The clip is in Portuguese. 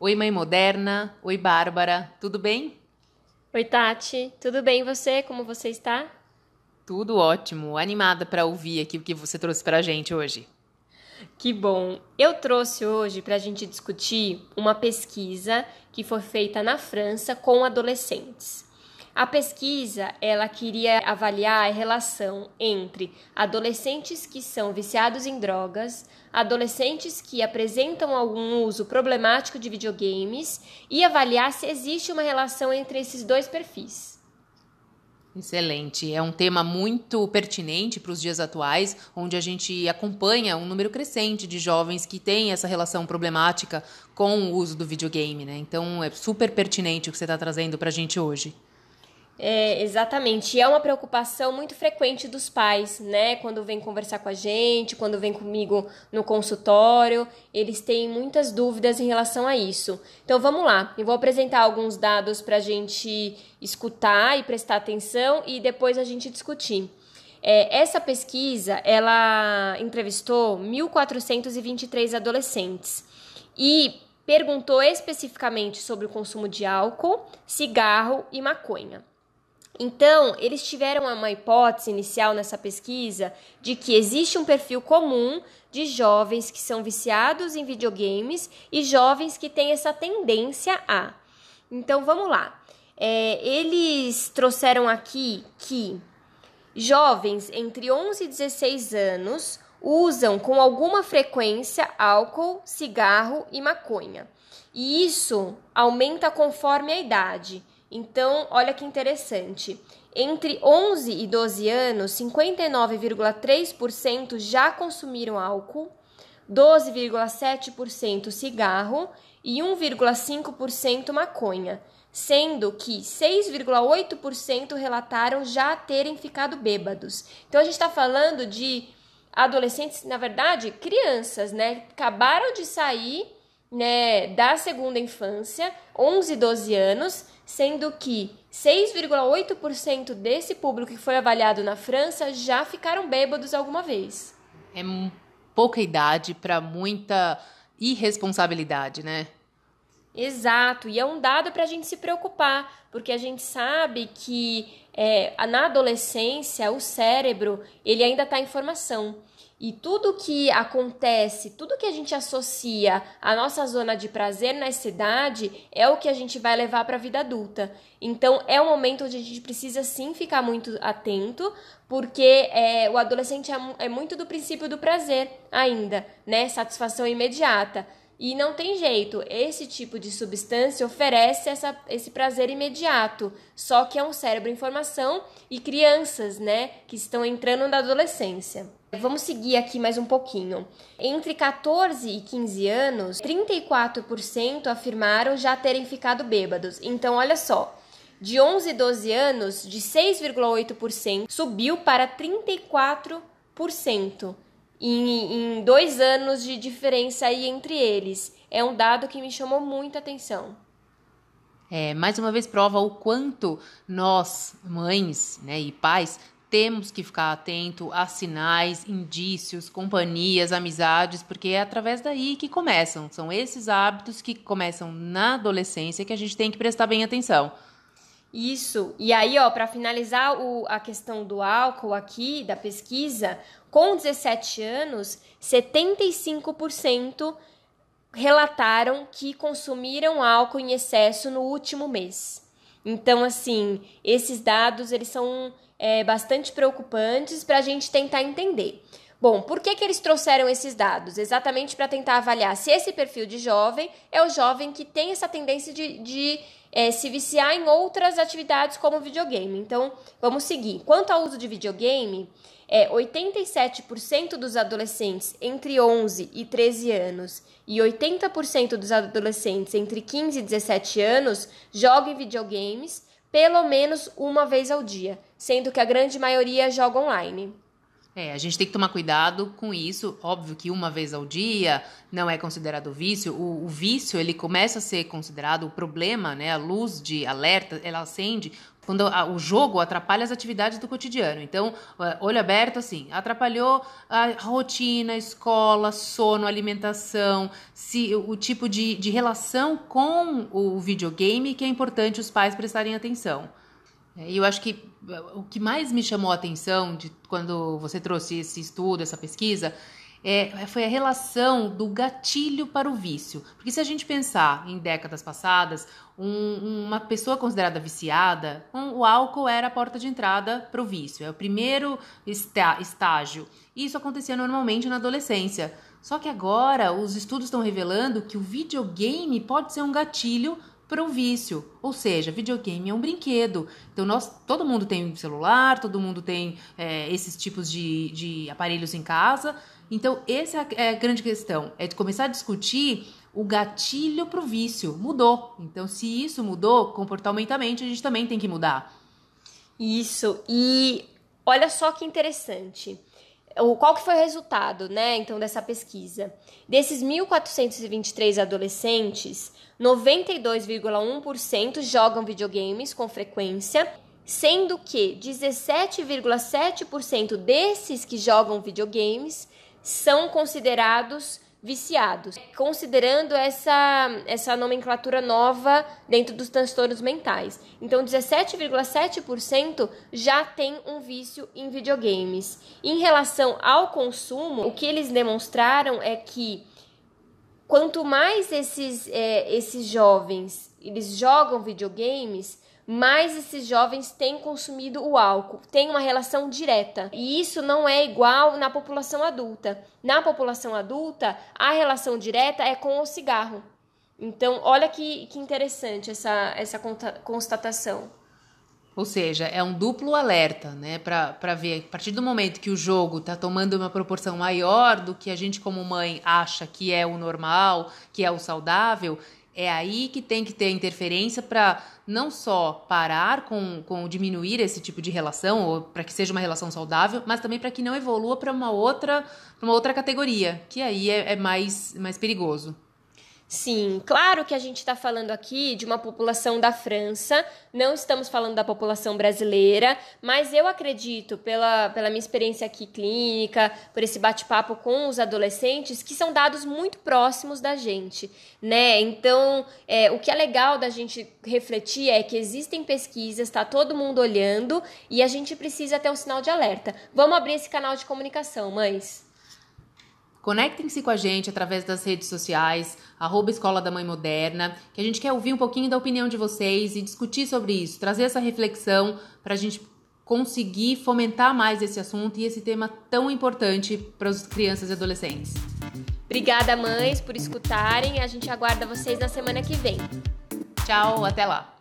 Oi, mãe moderna. Oi, Bárbara. Tudo bem? Oi, Tati. Tudo bem você? Como você está? Tudo ótimo. Animada para ouvir aqui o que você trouxe para a gente hoje. Que bom! Eu trouxe hoje para a gente discutir uma pesquisa que foi feita na França com adolescentes. A pesquisa ela queria avaliar a relação entre adolescentes que são viciados em drogas, adolescentes que apresentam algum uso problemático de videogames e avaliar se existe uma relação entre esses dois perfis. Excelente. É um tema muito pertinente para os dias atuais, onde a gente acompanha um número crescente de jovens que têm essa relação problemática com o uso do videogame, né? Então é super pertinente o que você está trazendo para a gente hoje. É, exatamente. E é uma preocupação muito frequente dos pais, né? Quando vem conversar com a gente, quando vem comigo no consultório, eles têm muitas dúvidas em relação a isso. Então vamos lá, eu vou apresentar alguns dados para a gente escutar e prestar atenção e depois a gente discutir. É, essa pesquisa, ela entrevistou 1.423 adolescentes e perguntou especificamente sobre o consumo de álcool, cigarro e maconha. Então, eles tiveram uma hipótese inicial nessa pesquisa de que existe um perfil comum de jovens que são viciados em videogames e jovens que têm essa tendência a. Então, vamos lá. É, eles trouxeram aqui que jovens entre 11 e 16 anos usam com alguma frequência álcool, cigarro e maconha. E isso aumenta conforme a idade. Então, olha que interessante. Entre 11 e 12 anos, 59,3% já consumiram álcool, 12,7% cigarro e 1,5% maconha, sendo que 6,8% relataram já terem ficado bêbados. Então a gente está falando de adolescentes, na verdade, crianças, né? Acabaram de sair né, da segunda infância, 11, 12 anos, sendo que 6,8% desse público que foi avaliado na França já ficaram bêbados alguma vez. É pouca idade para muita irresponsabilidade, né? Exato, e é um dado para a gente se preocupar, porque a gente sabe que é, na adolescência o cérebro ele ainda está em formação. E tudo que acontece, tudo que a gente associa à nossa zona de prazer nessa idade é o que a gente vai levar para a vida adulta. Então é um momento onde a gente precisa sim ficar muito atento, porque é, o adolescente é, é muito do princípio do prazer ainda, né? Satisfação imediata. E não tem jeito, esse tipo de substância oferece essa, esse prazer imediato, só que é um cérebro em formação e crianças, né, que estão entrando na adolescência. Vamos seguir aqui mais um pouquinho. Entre 14 e 15 anos, 34% afirmaram já terem ficado bêbados. Então, olha só, de 11 e 12 anos, de 6,8% subiu para 34% em, em dois anos de diferença aí entre eles. É um dado que me chamou muita atenção. É, mais uma vez prova o quanto nós, mães né, e pais, temos que ficar atento a sinais, indícios, companhias, amizades, porque é através daí que começam. São esses hábitos que começam na adolescência que a gente tem que prestar bem atenção. Isso. E aí, ó, para finalizar o, a questão do álcool aqui, da pesquisa, com 17 anos, 75% relataram que consumiram álcool em excesso no último mês. Então, assim, esses dados eles são é, bastante preocupantes para a gente tentar entender. Bom, por que, que eles trouxeram esses dados? Exatamente para tentar avaliar se esse perfil de jovem é o jovem que tem essa tendência de, de é, se viciar em outras atividades como videogame. Então, vamos seguir. Quanto ao uso de videogame, é 87% dos adolescentes entre 11 e 13 anos e 80% dos adolescentes entre 15 e 17 anos jogam videogames pelo menos uma vez ao dia, sendo que a grande maioria joga online. É, a gente tem que tomar cuidado com isso. Óbvio que uma vez ao dia não é considerado vício. O, o vício ele começa a ser considerado o problema, né? A luz de alerta ela acende quando a, o jogo atrapalha as atividades do cotidiano. Então, olho aberto, assim, atrapalhou a rotina, escola, sono, alimentação, se o tipo de, de relação com o videogame que é importante os pais prestarem atenção. E eu acho que o que mais me chamou a atenção de quando você trouxe esse estudo, essa pesquisa, é, foi a relação do gatilho para o vício. Porque se a gente pensar em décadas passadas, um, uma pessoa considerada viciada, um, o álcool era a porta de entrada para o vício, é o primeiro está, estágio. E isso acontecia normalmente na adolescência. Só que agora os estudos estão revelando que o videogame pode ser um gatilho para o vício. Ou seja, videogame é um brinquedo. Então, nós, todo mundo tem celular, todo mundo tem é, esses tipos de, de aparelhos em casa. Então, essa é a grande questão: é de começar a discutir o gatilho para o vício. Mudou. Então, se isso mudou, comportamentalmente, a gente também tem que mudar. Isso. E olha só que interessante qual que foi o resultado, né, então, dessa pesquisa? Desses 1.423 adolescentes, 92,1% jogam videogames com frequência, sendo que 17,7% desses que jogam videogames são considerados viciados, considerando essa, essa nomenclatura nova dentro dos transtornos mentais. Então, 17,7% já tem um vício em videogames. Em relação ao consumo, o que eles demonstraram é que quanto mais esses, é, esses jovens eles jogam videogames, mais esses jovens têm consumido o álcool, tem uma relação direta. E isso não é igual na população adulta. Na população adulta, a relação direta é com o cigarro. Então, olha que, que interessante essa, essa constatação. Ou seja, é um duplo alerta, né? Para ver, a partir do momento que o jogo está tomando uma proporção maior do que a gente, como mãe, acha que é o normal, que é o saudável, é aí que tem que ter interferência para não só parar com, com diminuir esse tipo de relação, ou para que seja uma relação saudável, mas também para que não evolua para uma outra, uma outra categoria, que aí é, é mais, mais perigoso. Sim, claro que a gente está falando aqui de uma população da França, não estamos falando da população brasileira, mas eu acredito, pela, pela minha experiência aqui clínica, por esse bate-papo com os adolescentes, que são dados muito próximos da gente, né? Então, é, o que é legal da gente refletir é que existem pesquisas, está todo mundo olhando e a gente precisa ter um sinal de alerta. Vamos abrir esse canal de comunicação, mães. Conectem-se com a gente através das redes sociais, arroba Escola da Mãe Moderna, que a gente quer ouvir um pouquinho da opinião de vocês e discutir sobre isso, trazer essa reflexão para a gente conseguir fomentar mais esse assunto e esse tema tão importante para as crianças e adolescentes. Obrigada, mães, por escutarem. A gente aguarda vocês na semana que vem. Tchau, até lá.